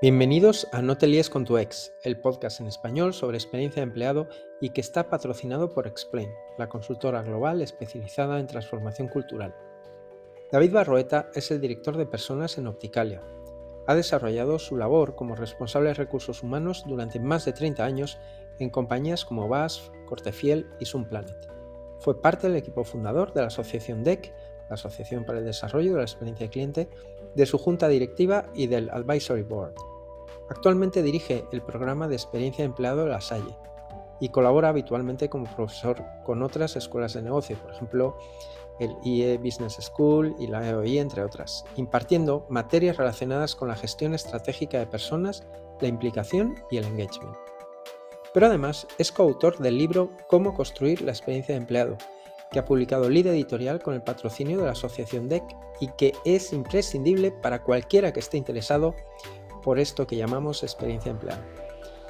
Bienvenidos a No te líes con tu ex, el podcast en español sobre experiencia de empleado y que está patrocinado por Explain, la consultora global especializada en transformación cultural. David Barroeta es el director de personas en Opticalia. Ha desarrollado su labor como responsable de recursos humanos durante más de 30 años en compañías como BASF, Cortefiel y Sunplanet. Fue parte del equipo fundador de la asociación DEC, la Asociación para el Desarrollo de la Experiencia de Cliente, de su junta directiva y del Advisory Board. Actualmente dirige el programa de experiencia de empleado de la Salle y colabora habitualmente como profesor con otras escuelas de negocio, por ejemplo, el IE Business School y la EOI, entre otras, impartiendo materias relacionadas con la gestión estratégica de personas, la implicación y el engagement. Pero además es coautor del libro Cómo construir la experiencia de empleado, que ha publicado Lead Editorial con el patrocinio de la Asociación DEC y que es imprescindible para cualquiera que esté interesado por esto que llamamos experiencia empleado.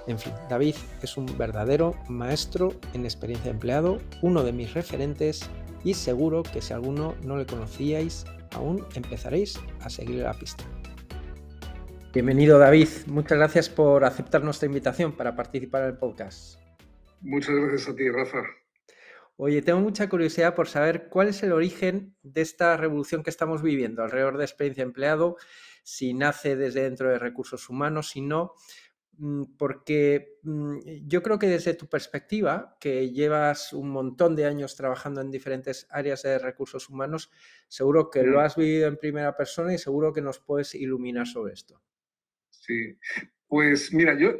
En fin, David es un verdadero maestro en experiencia empleado, uno de mis referentes y seguro que si alguno no le conocíais, aún empezaréis a seguir la pista. Bienvenido David, muchas gracias por aceptar nuestra invitación para participar en el podcast. Muchas gracias a ti, Rafa. Oye, tengo mucha curiosidad por saber cuál es el origen de esta revolución que estamos viviendo alrededor de experiencia empleado, si nace desde dentro de recursos humanos, si no, mm, porque mm, yo creo que desde tu perspectiva, que llevas un montón de años trabajando en diferentes áreas de recursos humanos, seguro que lo has vivido en primera persona y seguro que nos puedes iluminar sobre esto. Sí, pues mira, yo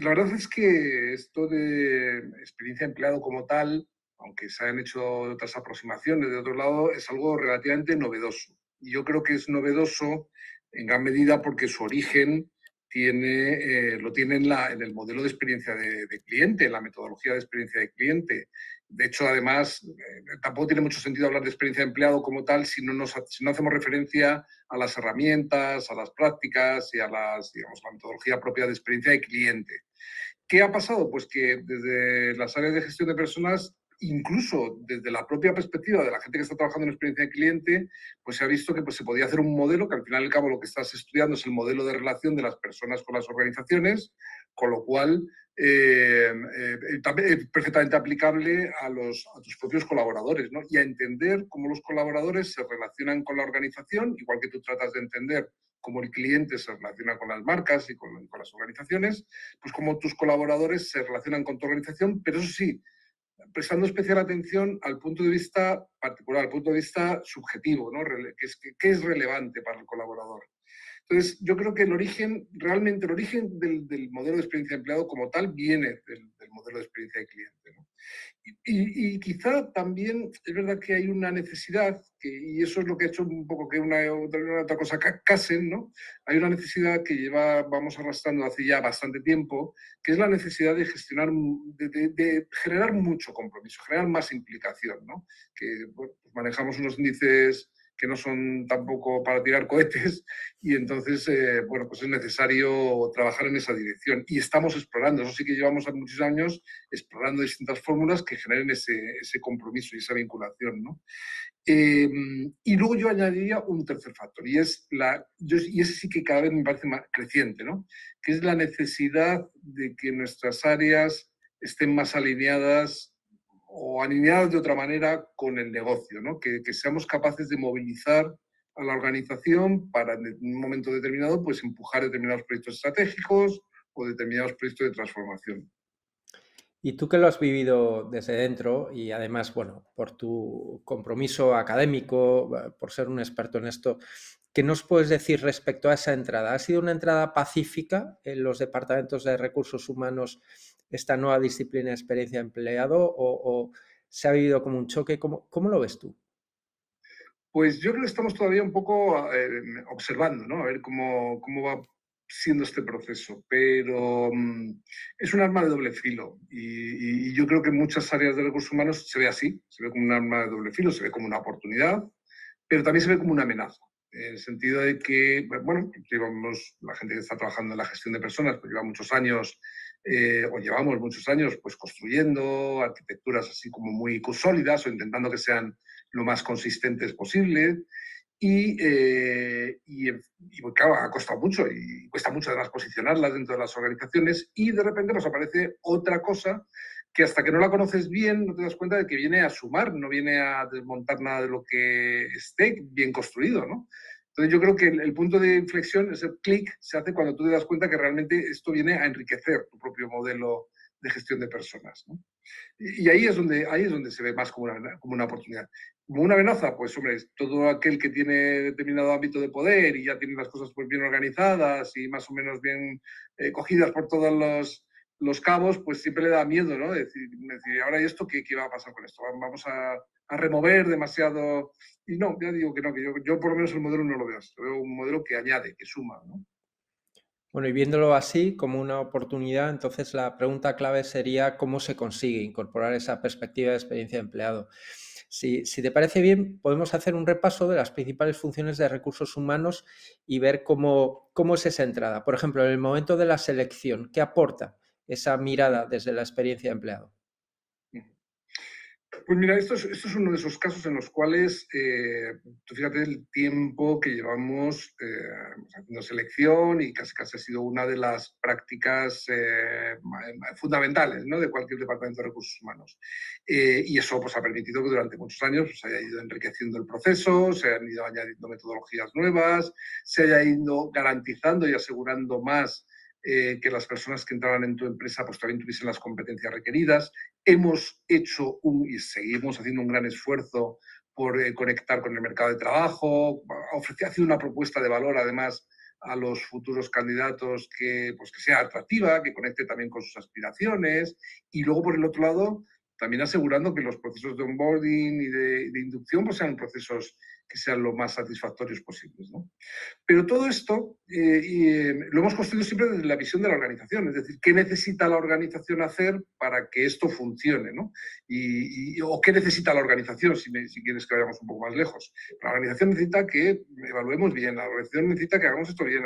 la verdad es que esto de experiencia empleado como tal, aunque se hayan hecho otras aproximaciones de otro lado, es algo relativamente novedoso. Yo creo que es novedoso en gran medida porque su origen tiene, eh, lo tiene en, la, en, el modelo de experiencia de, cliente, en la metodología de experiencia de cliente. De hecho, además, eh, tampoco tiene mucho sentido hablar de experiencia de empleado como tal si no, no hacemos referencia a las herramientas, a las prácticas y a las, digamos, la metodología propia de experiencia de cliente. ¿Qué ha pasado? Pues que desde las áreas de gestión de personas incluso desde la propia perspectiva de la gente que está trabajando en experiencia de cliente, pues se ha visto que pues, se podía hacer un modelo, que al final y al cabo lo que estás estudiando es el modelo de relación de las personas con las organizaciones, con lo cual eh, eh, es perfectamente aplicable a, los, a tus propios colaboradores ¿no? y a entender cómo los colaboradores se relacionan con la organización, igual que tú tratas de entender cómo el cliente se relaciona con las marcas y con, con las organizaciones, pues cómo tus colaboradores se relacionan con tu organización, pero eso sí, prestando especial atención al punto de vista particular, al punto de vista subjetivo, ¿no? ¿Qué es, es relevante para el colaborador? Entonces, yo creo que el origen, realmente el origen del, del modelo de experiencia de empleado como tal viene del, del modelo de experiencia de cliente. ¿no? Y, y, quizá también es verdad que hay una necesidad, que, y eso es lo que ha hecho un poco que una, una otra cosa casen, ¿no? Hay una necesidad que lleva, vamos arrastrando hace ya bastante tiempo, que es la necesidad de gestionar, de, de, de generar mucho compromiso, generar más implicación, ¿no? Que pues manejamos unos índices que no son tampoco para tirar cohetes y entonces, eh, bueno, pues es necesario trabajar en esa dirección. Y estamos explorando, eso sí que llevamos muchos años explorando distintas fórmulas que generen ese, ese compromiso y esa vinculación, ¿no? Eh, y luego yo añadiría un tercer factor, y, es la, y ese sí que cada vez me parece más creciente, ¿no? que es la necesidad de que nuestras áreas estén más alineadas o alineadas de otra manera con el negocio, ¿no? que, seamos capaces de movilizar a la organización para en un momento determinado pues empujar determinados proyectos estratégicos o determinados proyectos de transformación. Y tú que lo has vivido desde dentro y además, bueno, por tu compromiso académico, por ser un experto en esto, ¿qué nos puedes decir respecto a esa entrada? ¿Ha sido una entrada pacífica en los departamentos de recursos humanos esta nueva disciplina de experiencia empleado o, se ha vivido como un choque? ¿Cómo, ¿Cómo, lo ves tú? Pues yo creo que estamos todavía un poco eh, observando, ¿no? A ver cómo, cómo va siendo este proceso, pero um, es un arma de doble filo y, y, yo creo que en muchas áreas de recursos humanos se ve así, se ve como un arma de doble filo, se ve como una oportunidad, pero también se ve como una amenaza, en el sentido de que, bueno, llevamos, la gente que está trabajando en la gestión de personas, pues lleva muchos años eh, llevamos muchos años pues construyendo arquitecturas así como muy sólidas o intentando que sean lo más consistentes posible. Y, eh, y, y, claro, ha costado mucho y cuesta mucho además posicionarlas dentro de las organizaciones y de repente nos aparece otra cosa que hasta que no la conoces bien no te das cuenta de que viene a sumar, no viene a desmontar nada de lo que esté bien construido, ¿no? Entonces yo creo que el, punto de inflexión, ese clic, se hace cuando tú te das cuenta que realmente esto viene a enriquecer tu propio modelo de gestión de personas. ¿no? Y, ahí, es donde, ahí es donde se ve más como una, como una oportunidad. Como una amenaza, pues hombre, todo aquel que tiene determinado ámbito de poder y ya tiene las cosas pues, bien organizadas y más o menos bien eh, cogidas por todos los, los cabos, pues siempre le da miedo, ¿no? Decir, decir ahora, ¿y esto qué, qué, va a pasar con esto? ¿Vamos a, a, remover demasiado? Y no, ya digo que no, que yo, yo, por lo menos el modelo no lo veo así. Un modelo que añade, que suma, ¿no? Bueno, y viéndolo así como una oportunidad, entonces la pregunta clave sería cómo se consigue incorporar esa perspectiva de experiencia de empleado. Si, si, te parece bien, podemos hacer un repaso de las principales funciones de recursos humanos y ver cómo, cómo es esa entrada. Por ejemplo, en el momento de la selección, ¿qué aporta esa mirada desde la experiencia de empleado? Pues mira, esto es, esto es, uno de esos casos en los cuales, eh, fíjate el tiempo que llevamos eh, haciendo selección y casi casi ha sido una de las prácticas eh, fundamentales ¿no? de cualquier departamento de recursos humanos. y eso pues, ha permitido que durante muchos años pues, se haya ido enriqueciendo el proceso, se hayan ido añadiendo metodologías nuevas, se haya ido garantizando y asegurando más eh, que las personas que entraban en tu empresa pues también tuviesen las competencias requeridas. Hemos hecho un, y seguimos haciendo un gran esfuerzo por eh, conectar con el mercado de trabajo, ofrecer, haciendo una propuesta de valor además a los futuros candidatos que, pues, que sea atractiva, que conecte también con sus aspiraciones y luego por el otro lado también asegurando que los procesos de onboarding y de, inducción pues, sean procesos que sean lo más satisfactorios posibles. ¿no? Pero todo esto eh, eh, lo hemos construido siempre desde la visión de la organización, es decir, qué necesita la organización hacer para que esto funcione, ¿no? Y, o qué necesita la organización, si, si, quieres que vayamos un poco más lejos. La organización necesita que evaluemos bien, la organización necesita que hagamos esto bien.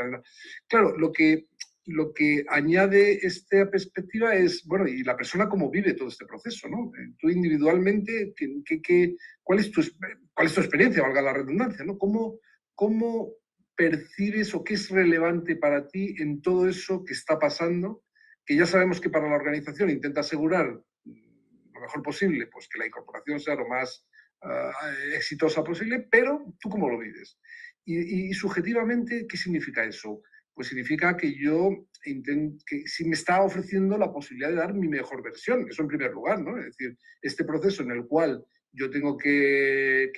Claro, lo que lo que añade esta perspectiva es, bueno, y la persona cómo vive todo este proceso, ¿no? Eh, tú individualmente, ¿qué, cuál, es tu, ¿cuál es tu experiencia, valga la redundancia, ¿no? ¿Cómo, ¿Cómo percibes o qué es relevante para ti en todo eso que está pasando? Que ya sabemos que para la organización intenta asegurar lo mejor posible, pues que la incorporación sea lo más ah, exitosa posible, pero tú cómo lo vives. y subjetivamente, ¿qué significa eso? Pues significa que yo intento, que si me está ofreciendo la posibilidad de dar mi mejor versión, eso en primer lugar, ¿no? Es decir, este proceso en el cual yo tengo que,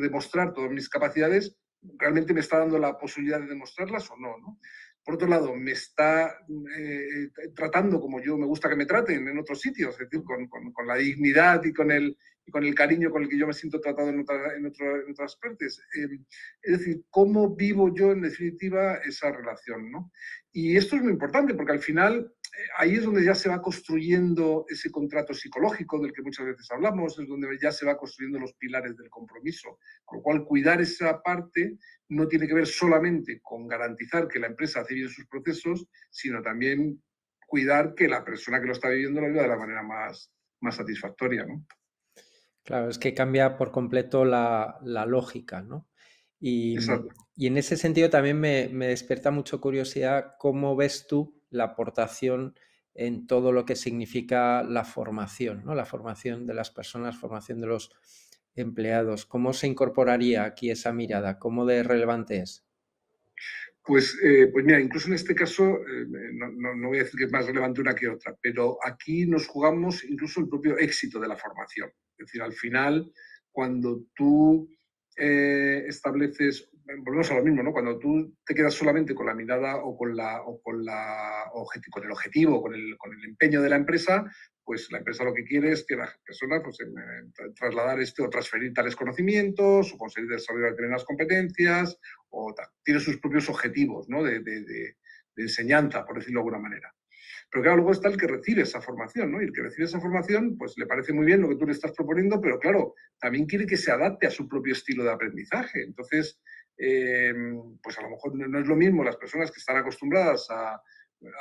demostrar todas mis capacidades, ¿realmente me está dando la posibilidad de demostrarlas o no? ¿no? Por otro lado, me está eh, tratando como yo me gusta que me traten en otros sitios, es decir, con, con la dignidad y con el, y con el cariño con el que yo me siento tratado en, en, otras partes. Em, es decir, cómo vivo yo en definitiva esa relación. ¿no? Y esto es muy importante porque al final eh, ahí es donde ya se va construyendo ese contrato psicológico del que muchas veces hablamos, es donde ya se va construyendo los pilares del compromiso. Con lo cual, cuidar esa parte no tiene que ver solamente con garantizar que la empresa hace bien sus procesos, sino también cuidar que la persona que lo está viviendo lo viva de la manera más, más satisfactoria. ¿no? Claro, es que cambia por completo la, lógica, ¿no? Y, y, en ese sentido también me, me, despierta mucho curiosidad cómo ves tú la aportación en todo lo que significa la formación, ¿no? La formación de las personas, formación de los empleados. ¿Cómo se incorporaría aquí esa mirada? ¿Cómo de relevante es? Pues, eh, pues mira, incluso en este caso, eh, no, no, voy a decir que es más relevante una que otra, pero aquí nos jugamos incluso el propio éxito de la formación. Es decir, al final, cuando tú eh, estableces, volvemos a lo mismo, ¿no? Cuando tú te quedas solamente con la mirada o con, la, o con, la con el objetivo, con el, con el empeño de la empresa, pues la empresa lo que quiere es que la persona pues, trasladar este o transferir tales conocimientos o conseguir desarrollar determinadas competencias o tiene sus propios objetivos ¿no? de, de, de, enseñanza, por decirlo de alguna manera. Pero claro, luego está el que recibe esa formación, ¿no? Y el que recibe esa formación, pues le parece muy bien lo que tú le estás proponiendo, pero claro, también quiere que se adapte a su propio estilo de aprendizaje. Entonces, eh, pues a lo mejor no es lo mismo las personas que están acostumbradas a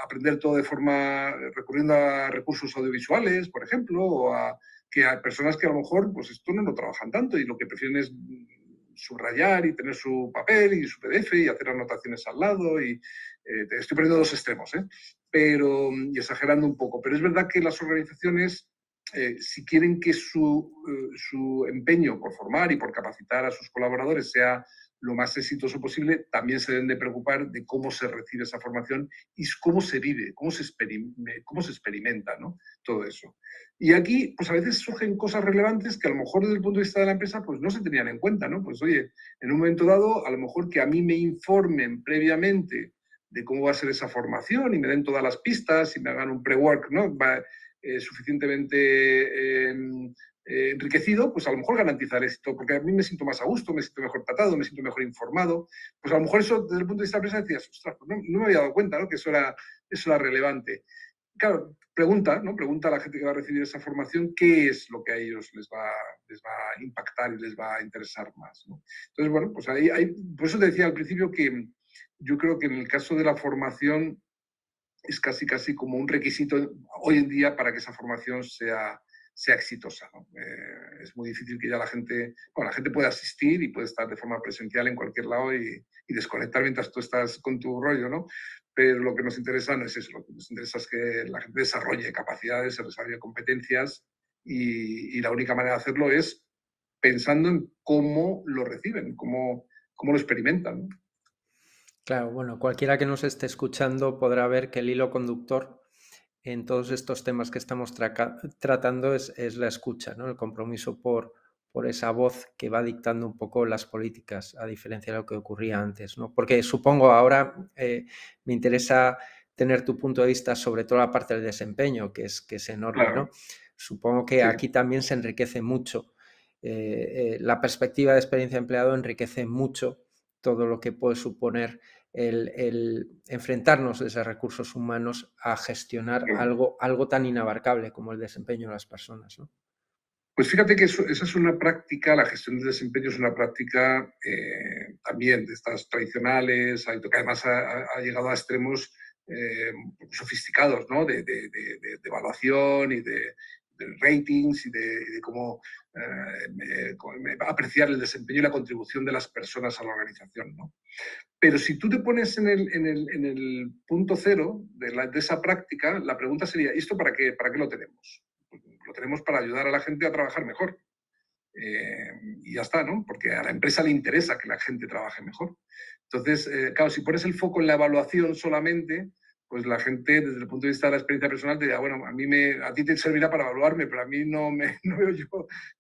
aprender todo de forma, recurriendo a recursos audiovisuales, por ejemplo, o a que hay personas que a lo mejor, pues esto no lo trabajan tanto y lo que prefieren es subrayar y tener su papel y su PDF y hacer anotaciones al lado. Eh, estoy poniendo dos extremos, ¿eh? Pero, y exagerando un poco. Pero es verdad que las organizaciones, si quieren que su, su empeño por formar y por capacitar a sus colaboradores sea lo más exitoso posible, también se deben de preocupar de cómo se recibe esa formación y cómo se vive, cómo se, cómo se experimenta ¿no? todo eso. Y aquí, pues a veces surgen cosas relevantes que a lo mejor desde el punto de vista de la empresa, pues no se tenían en cuenta, ¿no? Pues oye, en un momento dado, a lo mejor que a mí me informen previamente de cómo va a ser esa formación y me den todas las pistas y me hagan un pre-work, ¿no? Va, eh, suficientemente em, eh, enriquecido, pues a lo mejor garantizar esto, porque a mí me siento más a gusto, me siento mejor tratado, me siento mejor informado. Pues a lo mejor eso, desde el punto de vista de la empresa, decías, ostras, pues no, me había dado cuenta ¿no? que eso era, eso era relevante. Claro, pregunta, ¿no? Pregunta a la gente que va a recibir esa formación qué es lo que a ellos les va, les va a impactar y les va a interesar más. Entonces, bueno, pues ahí, hay, por eso te decía al principio que yo creo que en el caso de la formación es casi, casi como un requisito hoy en día para que esa formación sea, sea exitosa. Eh, es muy difícil que ya la gente, bueno, la gente puede asistir y puede estar de forma presencial en cualquier lado y, desconectar mientras tú estás con tu rollo, ¿no? Pero lo que nos interesa no es eso, lo que nos interesa es que la gente desarrolle capacidades, desarrolle competencias y, la única manera de hacerlo es pensando en cómo lo reciben, cómo, cómo lo experimentan. Claro, bueno, cualquiera que nos esté escuchando podrá ver que el hilo conductor en todos estos temas que estamos tratando es, la escucha, ¿no? el compromiso por, por esa voz que va dictando un poco las políticas, a diferencia de lo que ocurría antes. ¿no? Porque supongo ahora eh, me interesa tener tu punto de vista sobre toda la parte del desempeño, que es, que es enorme. ¿no? Supongo que aquí también se enriquece mucho. Eh, eh, la perspectiva de experiencia empleado enriquece mucho todo lo que puede suponer el, enfrentarnos desde recursos humanos a gestionar algo, algo tan inabarcable como el desempeño de las personas. ¿no? Pues fíjate que esa es una práctica, la gestión de desempeño es una práctica eh, también de estas tradicionales, que además ha, llegado a extremos eh, sofisticados, ¿no? de, evaluación y de, ratings y de, cómo eh, apreciar el desempeño y la contribución de las personas a la organización. ¿no? Pero si tú te pones en el, punto cero de, esa práctica, la pregunta sería, ¿esto para qué, para qué lo tenemos? Lo tenemos para ayudar a la gente a trabajar mejor. Eh, y ya está, ¿no? Porque a la empresa le interesa que la gente trabaje mejor. Entonces, eh, claro, si pones el foco en la evaluación solamente, pues la gente desde el punto de vista de la experiencia personal te dirá, bueno, a, mí me, a ti te servirá para evaluarme, pero a mí no, me, no veo yo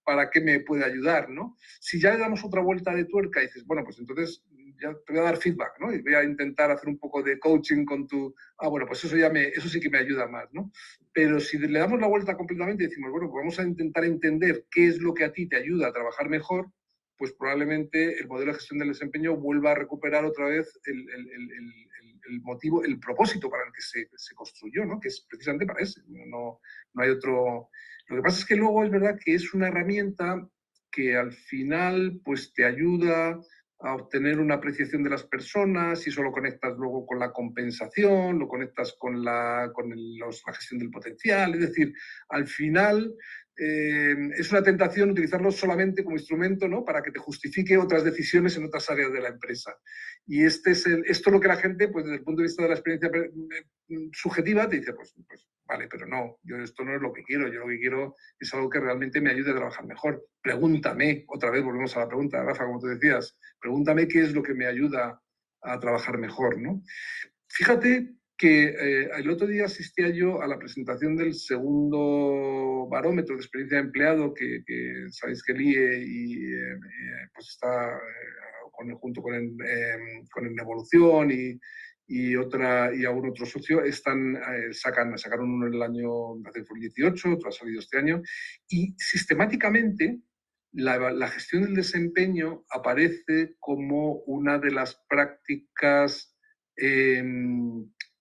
para qué me puede ayudar, ¿no? Si ya le damos otra vuelta de tuerca y dices, bueno, pues entonces ya te voy a dar feedback, ¿no? Y voy a intentar hacer un poco de coaching con tu, ah, bueno, pues eso ya me, eso sí que me ayuda más, ¿no? Pero si le damos la vuelta completamente y decimos, bueno, pues vamos a intentar entender qué es lo que a ti te ayuda a trabajar mejor, pues probablemente el modelo de gestión del desempeño vuelva a recuperar otra vez el, el, el, el motivo, el propósito para el que se, se, construyó, ¿no? Que es precisamente para ese, no, no hay otro... Lo que pasa es que luego es verdad que es una herramienta que al final pues te ayuda a obtener una apreciación de las personas, y eso lo conectas luego con la compensación, lo conectas con la, con la gestión del potencial, es decir, al final eh, es una tentación utilizarlo solamente como instrumento ¿no? para que te justifique otras decisiones en otras áreas de la empresa. Y este es esto es lo que la gente, pues desde el punto de vista de la experiencia eh, subjetiva, te dice, pues, pues vale, pero no, yo esto no es lo que quiero, yo lo que quiero es algo que realmente me ayude a trabajar mejor. Pregúntame, otra vez volvemos a la pregunta, Rafa, como tú decías, pregúntame qué es lo que me ayuda a trabajar mejor, ¿no? Fíjate que eh, el otro día asistía yo a la presentación del segundo barómetro de experiencia de empleado que, sabéis que el IE y, eh, eh, pues está junto con el, con el Evolución y, y, otra, y algún otro socio están, sacan, sacaron uno en el año 2018, otro ha salido este año, y sistemáticamente la, la, gestión del desempeño aparece como una de las prácticas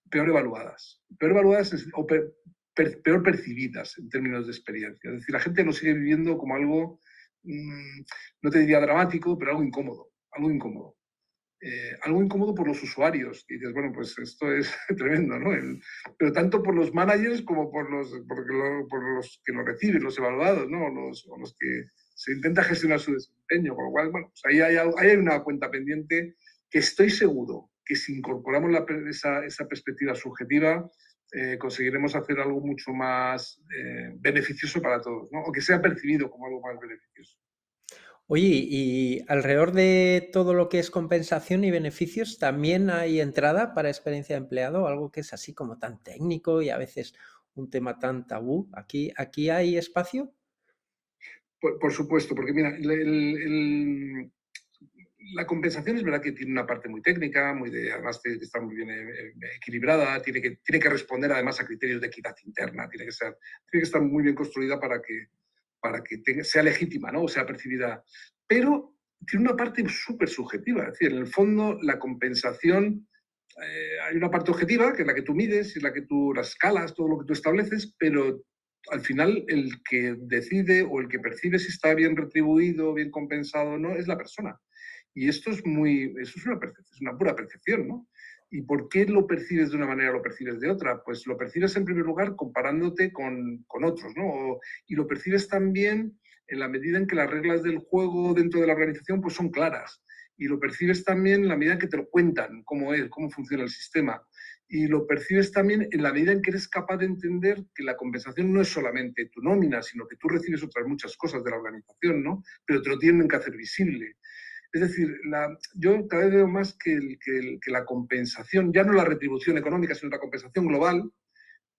peor evaluadas. Peor evaluadas o peor percibidas en términos de experiencia. Es decir, la gente lo sigue viviendo como algo, mm, no te diría dramático, pero algo incómodo. Algo incómodo. Eh, algo incómodo por los usuarios. Y dices, bueno, pues esto es tremendo, ¿no? pero tanto por los managers como por los, por, los que lo reciben, los evaluados, ¿no? Los, los que se intenta gestionar su desempeño, con lo cual, bueno, pues ahí, hay, hay, una cuenta pendiente que estoy seguro que si incorporamos esa, esa, perspectiva subjetiva, eh, conseguiremos hacer algo mucho más eh, beneficioso para todos, ¿no? o que sea percibido como algo más beneficioso. Oye, y alrededor de todo lo que es compensación y beneficios, ¿también hay entrada para experiencia de empleado? Algo que es así como tan técnico y a veces un tema tan tabú. ¿Aquí, aquí hay espacio? Por, supuesto, porque mira, la compensación es verdad que tiene una parte muy técnica, muy de, además que está muy bien eh, eh, equilibrada, tiene que, tiene que responder además a criterios de equidad interna, tiene que, ser, tiene que estar muy bien construida para que, para que sea legítima, ¿no? O sea percibida. Pero tiene una parte súper subjetiva, es decir, en el fondo la compensación, eh, hay una parte objetiva, que es la que tú mides, es la que tú las escalas, todo lo que tú estableces, pero al final el que decide o el que percibe si está bien retribuido, bien compensado o no, es la persona. Y esto es muy, eso es una, es una pura percepción, ¿no? ¿Y por qué lo percibes de una manera o lo percibes de otra? Pues lo percibes en primer lugar comparándote con, con otros, ¿no? y lo percibes también en la medida en que las reglas del juego dentro de la organización pues son claras. Y lo percibes también en la medida en que te lo cuentan, cómo es, cómo funciona el sistema. Y lo percibes también en la medida en que eres capaz de entender que la compensación no es solamente tu nómina, sino que tú recibes otras muchas cosas de la organización, ¿no? Pero te lo tienen que hacer visible. Es decir, yo cada vez veo más que, que, la compensación, ya no la retribución económica, sino la compensación global,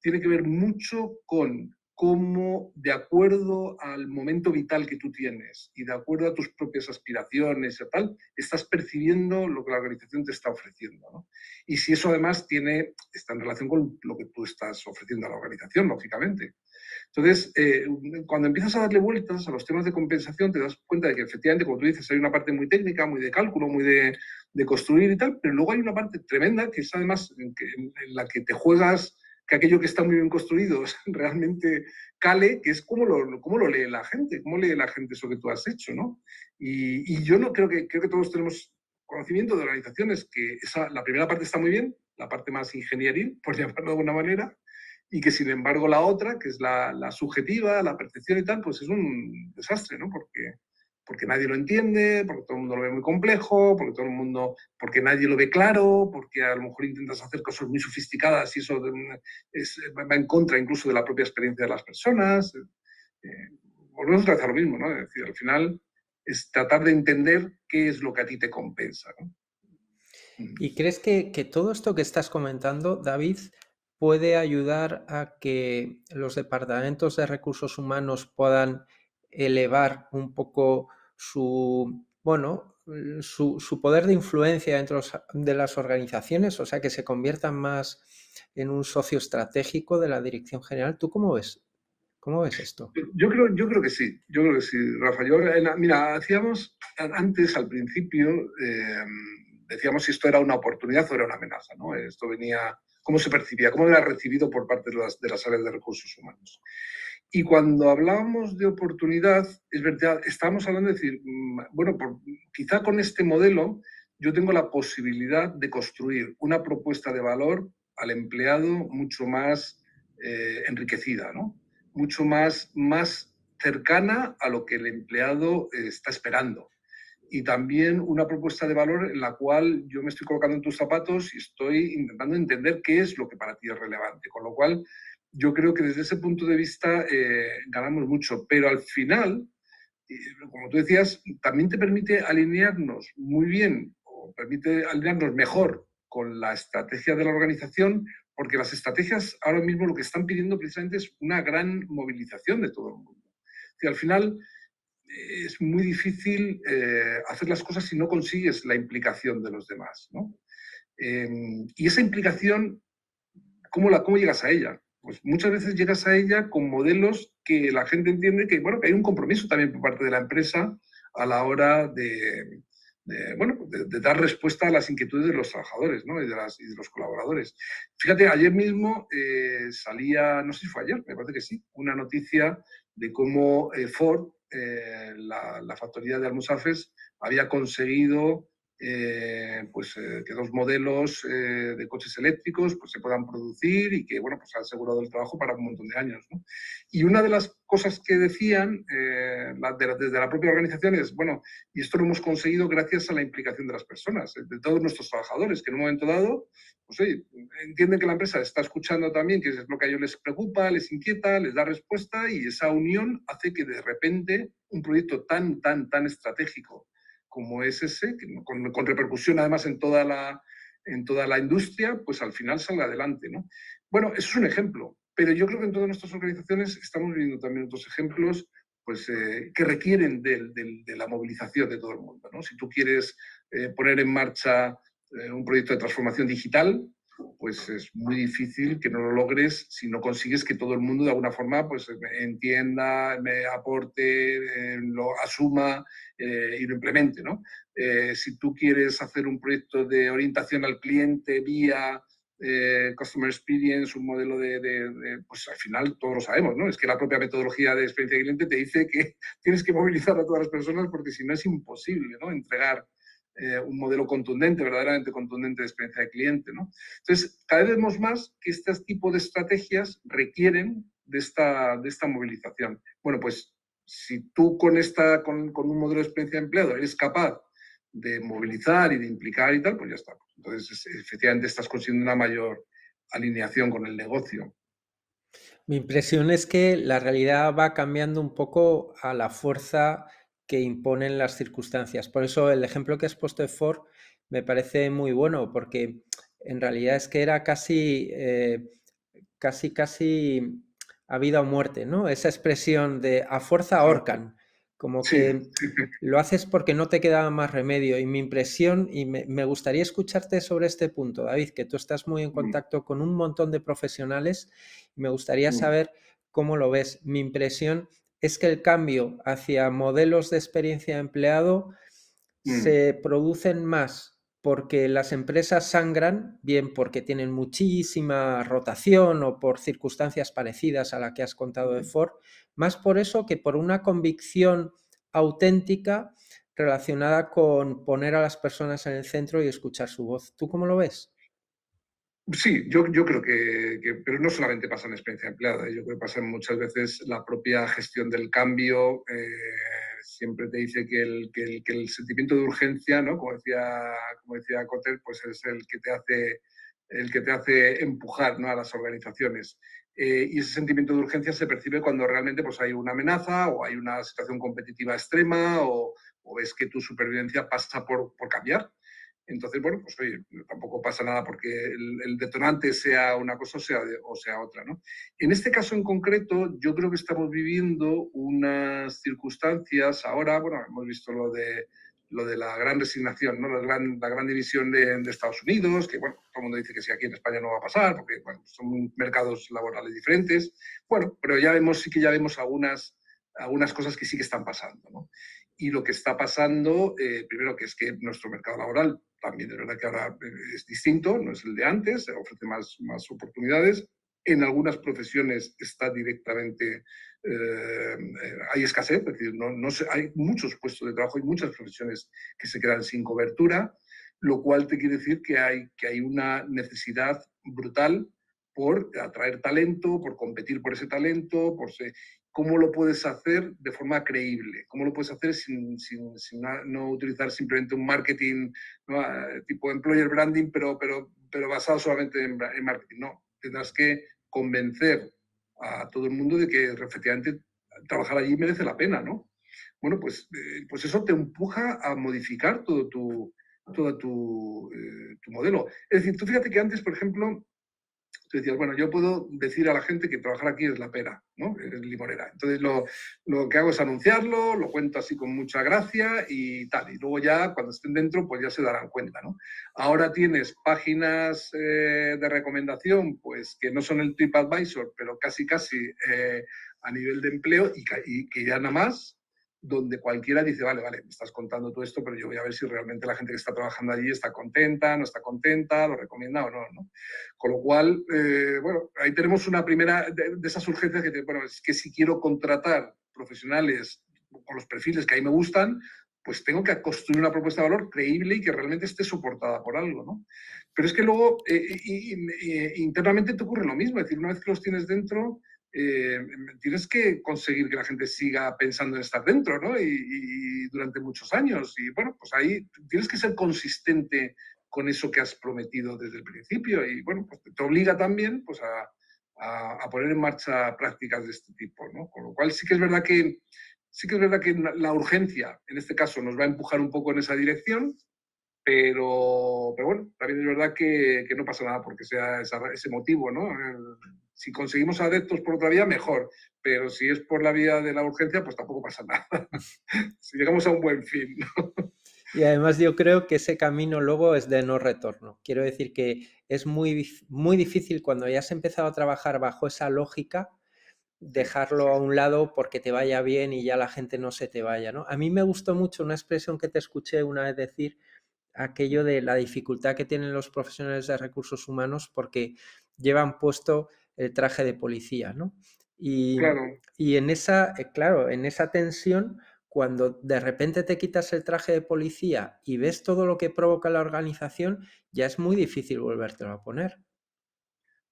tiene que ver mucho con cómo, de acuerdo al momento vital que tú tienes y de acuerdo a tus propias aspiraciones y tal, estás percibiendo lo que la organización te está ofreciendo. Y si eso además tiene, está en relación con lo que tú estás ofreciendo a la organización, lógicamente. Entonces, eh, cuando empiezas a darle vueltas a los temas de compensación, te das cuenta de que efectivamente, como tú dices, hay una parte muy técnica, muy de cálculo, muy de, construir y tal, pero luego hay una parte tremenda que es además en, la que te juegas que aquello que está muy bien construido realmente cale, que es cómo lo, cómo lo lee la gente, cómo lee la gente eso que tú has hecho, ¿no? Y, yo no creo que, creo que todos tenemos conocimiento de organizaciones que esa, la primera parte está muy bien, la parte más ingenieril, por llamarlo de alguna manera, y que sin embargo la otra, que es la, subjetiva, la percepción y tal, pues es un desastre, ¿no? Porque, porque nadie lo entiende, porque todo el mundo lo ve muy complejo, porque todo el mundo, porque nadie lo ve claro, porque a lo mejor intentas hacer cosas muy sofisticadas y eso va en contra incluso de la propia experiencia de las personas. Eh, volvemos a hacer lo mismo, ¿no? Es decir, al final es tratar de entender qué es lo que a ti te compensa, ¿no? ¿Y crees que, que todo esto que estás comentando, David, puede ayudar a que los departamentos de recursos humanos puedan elevar un poco su, bueno, su, poder de influencia dentro de las organizaciones, o sea, que se conviertan más en un socio estratégico de la dirección general. ¿Tú cómo ves? ¿Cómo ves esto? Yo creo, yo creo que sí, yo creo que sí, Rafa. mira, hacíamos antes, al principio, eh, decíamos si esto era una oportunidad o era una amenaza, ¿no? Esto venía cómo se percibía, cómo era recibido por parte de las, de las áreas de recursos humanos. Y cuando hablábamos de oportunidad, es verdad, estábamos hablando de decir, mm, bueno, quizá con este modelo yo tengo la posibilidad de construir una propuesta de valor al empleado mucho más eh, enriquecida, ¿no? mucho más, más cercana a lo que el empleado está esperando y también una propuesta de valor en la cual yo me estoy colocando en tus zapatos y estoy intentando entender qué es lo que para ti es relevante. Con lo cual, yo creo que desde ese punto de vista eh, ganamos mucho, pero al final, como tú decías, también te permite alinearnos muy bien o permite alinearnos mejor con la estrategia de la organización, porque las estrategias ahora mismo lo que están pidiendo precisamente es una gran movilización de todo el mundo. Y al final, es muy difícil eh, hacer las cosas si no consigues la implicación de los demás. ¿no? Em, y esa implicación, ¿cómo, la, ¿cómo llegas a ella? Pues muchas veces llegas a ella con modelos que la gente entiende que, bueno, que hay un compromiso también por parte de la empresa a la hora de, bueno, de, dar respuesta a las inquietudes de los trabajadores ¿no? y, de las, y, de los colaboradores. Fíjate, ayer mismo eh, salía, no sé si fue ayer, me parece que sí, una noticia de cómo eh, Ford eh, la, factoría de Almusafes había conseguido eh, pues, eh, que dos modelos eh, de coches eléctricos pues, se puedan producir y que bueno, pues, ha asegurado el trabajo para un montón de años. ¿no? Y una de las cosas que decían desde la propia organización es, bueno, y esto lo hemos conseguido gracias a la implicación de las personas, de todos nuestros trabajadores, que en un momento dado pues oye, entienden que la empresa está escuchando también, que es lo que a ellos les preocupa, les inquieta, les da respuesta y esa unión hace que de repente un proyecto tan, tan, tan estratégico como es ese, con, repercusión además en toda, la, en toda la industria, pues al final salga adelante. ¿no? Bueno, eso es un ejemplo, pero yo creo que en todas nuestras organizaciones estamos viendo también otros ejemplos pues, eh, que requieren de, la movilización de todo el mundo. ¿no? Si tú quieres eh, poner en marcha eh, un proyecto de transformación digital, pues es muy difícil que no lo logres si no consigues que todo el mundo de alguna forma pues entienda, me aporte, eh, lo asuma eh, y lo implemente. ¿no? si tú quieres hacer un proyecto de orientación al cliente vía Customer Experience, un modelo de, pues al final todos lo sabemos, ¿no? Es que la propia metodología de experiencia de cliente te dice que tienes que movilizar a todas las personas porque si no es imposible, ¿no? Entregar eh, un modelo contundente, verdaderamente contundente de experiencia de cliente. ¿no? Entonces, cada vez vemos más que este tipo de estrategias requieren de esta, de esta movilización. Bueno, pues si tú con, esta, con, con, un modelo de experiencia de empleado eres capaz de movilizar y de implicar y tal, pues ya está. Entonces, efectivamente, estás consiguiendo una mayor alineación con el negocio. Mi impresión es que la realidad va cambiando un poco a la fuerza que imponen las circunstancias. Por eso el ejemplo que has puesto de Ford me parece muy bueno, porque en realidad es que era casi, eh, casi, casi a vida o muerte, ¿no? Esa expresión de a fuerza ahorcan, como que lo haces porque no te queda más remedio. Y mi impresión, y me, gustaría escucharte sobre este punto, David, que tú estás muy en contacto con un montón de profesionales, y me gustaría saber cómo lo ves. Mi impresión es que el cambio hacia modelos de experiencia de empleado mm. se producen más porque las empresas sangran, bien porque tienen muchísima rotación o por circunstancias parecidas a la que has contado de Ford, más por eso que por una convicción auténtica relacionada con poner a las personas en el centro y escuchar su voz. ¿Tú cómo lo ves? Sí, yo, yo creo que, pero no solamente pasa en experiencia empleada, ¿eh? yo creo que pasa muchas veces la propia gestión del cambio, eh, siempre te dice que el, que el, que, el, sentimiento de urgencia, ¿no? como decía, como decía Cotter, pues es el que te hace, el que te hace empujar ¿no? a las organizaciones. Eh, y ese sentimiento de urgencia se percibe cuando realmente pues, hay una amenaza o hay una situación competitiva extrema o, o ves que tu supervivencia pasa por, por cambiar. Entonces, bueno, pues oye, tampoco pasa nada porque el, detonante sea una cosa o sea, o sea otra, ¿no? En este caso en concreto, yo creo que estamos viviendo unas circunstancias ahora, bueno, hemos visto lo de, lo de la gran resignación, ¿no? la, gran, la gran división de, Estados Unidos, que bueno, todo el mundo dice que si aquí en España no va a pasar, porque bueno, son mercados laborales diferentes. Bueno, pero ya vemos, sí que ya vemos algunas, algunas cosas que sí que están pasando. ¿no? Y lo que está pasando, eh, primero que es que nuestro mercado laboral también es verdad que ahora eh, es distinto, no es el de antes, ofrece más, más oportunidades. En algunas profesiones está directamente, eh, hay escasez, es decir, no, no hay muchos puestos de trabajo y muchas profesiones que se quedan sin cobertura, lo cual te quiere decir que hay, que hay una necesidad brutal por atraer talento, por competir por ese talento, por cómo lo puedes hacer de forma creíble, cómo lo puedes hacer sin, no, utilizar simplemente un marketing ah, tipo employer branding, pero, pero, pero basado solamente en, marketing. No, tendrás que convencer a todo el mundo de que efectivamente trabajar allí merece la pena, ¿no? Bueno, pues, eh, pues eso te empuja a modificar todo tu, todo tu, eh, tu modelo. Es decir, tú fíjate que antes, por ejemplo, tú decías, bueno, yo puedo decir a la gente que trabajar aquí es la pera, ¿no? Es limonera. Entonces lo, lo, que hago es anunciarlo, lo cuento así con mucha gracia y tal. Y luego ya, cuando estén dentro, pues ya se darán cuenta, ¿no? Ahora tienes páginas eh, de recomendación, pues que no son el TripAdvisor, pero casi, casi eh, a nivel de empleo y, y que ya nada más donde cualquiera dice, vale, vale, me estás contando todo esto, pero yo voy a ver si realmente la gente que está trabajando allí está contenta, no está contenta, lo recomienda o no. ¿no? Con lo cual, eh, bueno, ahí tenemos una primera de, esas urgencias que, bueno, es que si quiero contratar profesionales con los perfiles que ahí me gustan, pues tengo que construir una propuesta de valor creíble y que realmente esté soportada por algo, ¿no? Pero es que luego eh, internamente te ocurre lo mismo, es decir, una vez que los tienes dentro, eh, tienes que conseguir que la gente siga pensando en estar dentro, ¿no? Y, durante muchos años. Y bueno, pues ahí tienes que ser consistente con eso que has prometido desde el principio. Y bueno, pues te obliga también pues a, a, poner en marcha prácticas de este tipo, ¿no? Con lo cual sí que es verdad que Sí que es verdad que la urgencia, en este caso, nos va a empujar un poco en esa dirección, pero, pero bueno, también es verdad que, que no pasa nada porque sea ese motivo, ¿no? Si conseguimos adeptos por otra vía, mejor, pero si es por la vía de la urgencia, pues tampoco pasa nada. si llegamos a un buen fin. Y además yo creo que ese camino luego es de no retorno. Quiero decir que es muy, muy difícil cuando ya has empezado a trabajar bajo esa lógica, dejarlo a un lado porque te vaya bien y ya la gente no se te vaya, ¿no? A mí me gustó mucho una expresión que te escuché una vez decir, aquello de la dificultad que tienen los profesionales de recursos humanos porque llevan puesto el traje de policía, ¿no? Y, y en esa, eh, claro, en esa tensión, cuando de repente te quitas el traje de policía y ves todo lo que provoca la organización, ya es muy difícil volvértelo a poner.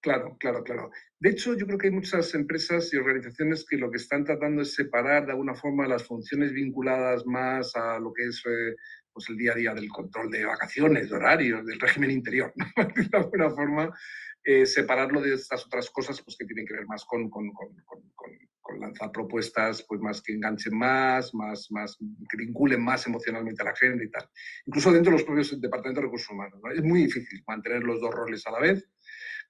Claro, claro, claro. De hecho, yo creo que hay muchas empresas y organizaciones que lo que están tratando es separar de alguna forma las funciones vinculadas más a lo que es eh, pues el día a día del control de vacaciones, de horarios, del régimen interior, ¿no? de alguna forma, eh, separarlo de estas otras cosas pues, que tienen que ver más con, con, con, lanzar propuestas pues, más que enganchen más, más, más, que vinculen más emocionalmente a la gente y tal. Incluso dentro de los propios departamentos de recursos humanos. ¿no? Es muy difícil mantener los dos roles a la vez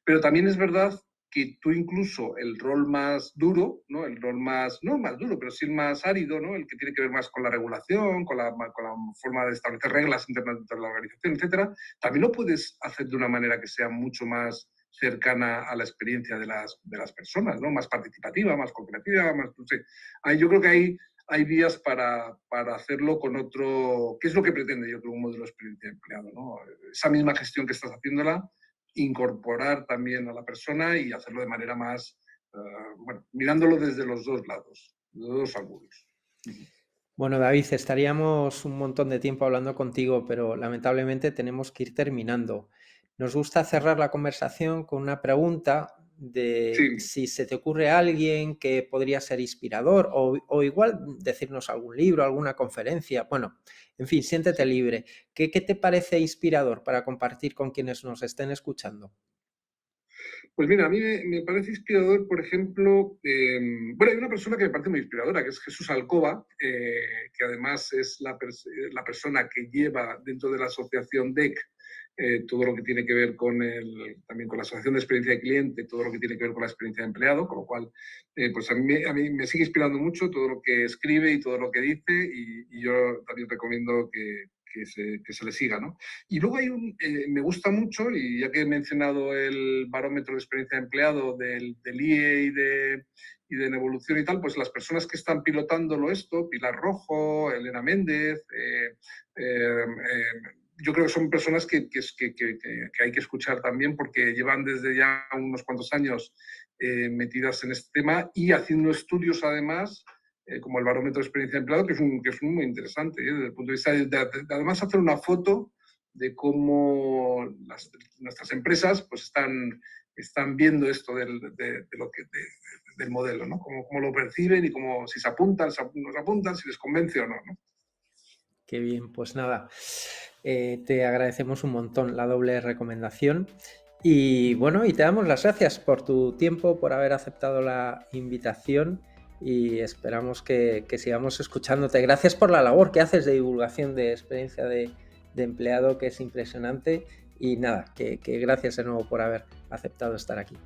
pero también es verdad que tú incluso el rol más duro, ¿no? El rol más, no más duro, pero sí el más árido, ¿no? El que tiene que ver más con la regulación, con la, con la forma de establecer reglas internas de la organización, etcétera, también lo puedes hacer de una manera que sea mucho más cercana a la experiencia de las, de las personas, ¿no? Más participativa, más cooperativa, más, no sé. Yo creo que hay, hay vías para, para, hacerlo con otro, ¿qué es lo que pretende yo creo un modelo de experiencia de empleado, ¿no? Esa misma gestión que estás haciéndola, incorporar también a la persona y hacerlo de manera más, eh, mirándolo desde los dos lados, los dos ángulos. Bueno, David, estaríamos un montón de tiempo hablando contigo, pero lamentablemente tenemos que ir terminando. Nos gusta cerrar la conversación con una pregunta de si se te ocurre alguien que podría ser inspirador o, igual decirnos algún libro, alguna conferencia. Bueno, en fin, siéntete libre. ¿Qué, te parece inspirador para compartir con quienes nos estén escuchando? Pues mira, a mí me, parece inspirador, por ejemplo, em, bueno, hay una persona que me parece muy inspiradora, que es Jesús Alcoba, eh, que además es la, la, persona que lleva dentro de la asociación DEC eh, todo lo que tiene que ver con el, también con la asociación de experiencia de cliente, todo lo que tiene que ver con la experiencia de empleado, con lo cual, eh, pues a mí, a mí, me sigue inspirando mucho todo lo que escribe y todo lo que dice y, yo también recomiendo que, que, se, que, se, le siga, ¿no? Y luego hay un, eh, me gusta mucho, y ya que he mencionado el barómetro de experiencia de empleado del, del IE y de, y de evolución y tal, pues las personas que están pilotándolo esto, Pilar Rojo, Elena Méndez, yo creo que son personas que, que, que, que, hay que escuchar también porque llevan desde ya unos cuantos años eh, metidas en este tema y haciendo estudios además, eh, como el barómetro de experiencia de empleado, que es, un, que es muy interesante, ¿eh? desde el punto de vista de, además hacer una foto de cómo nuestras empresas pues están, están viendo esto del, del modelo, ¿no? Cómo, cómo, lo perciben y cómo, si se apuntan, se, nos apuntan, si les convence o no, ¿no? Qué bien, pues nada, eh, te agradecemos un montón la doble recomendación y bueno, y te damos las gracias por tu tiempo, por haber aceptado la invitación y esperamos que, sigamos escuchándote. Gracias por la labor que haces de divulgación de experiencia de, empleado, que es impresionante y nada, que gracias de nuevo por haber aceptado estar aquí.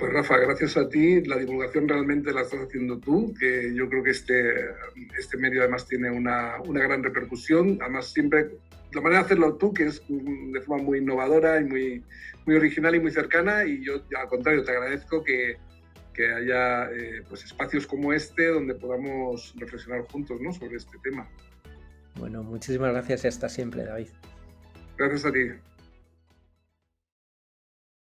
Pues Rafa, gracias a ti. La divulgación realmente la estás haciendo tú, que yo creo que este, este medio además tiene una, una gran repercusión. Además, siempre la manera de hacerlo tú, que es de forma muy innovadora y muy, muy original y muy cercana. Y yo, al contrario, te agradezco que, que haya eh, pues espacios como este donde podamos reflexionar juntos ¿no? sobre este tema. Bueno, muchísimas gracias y hasta siempre, David. Gracias a ti.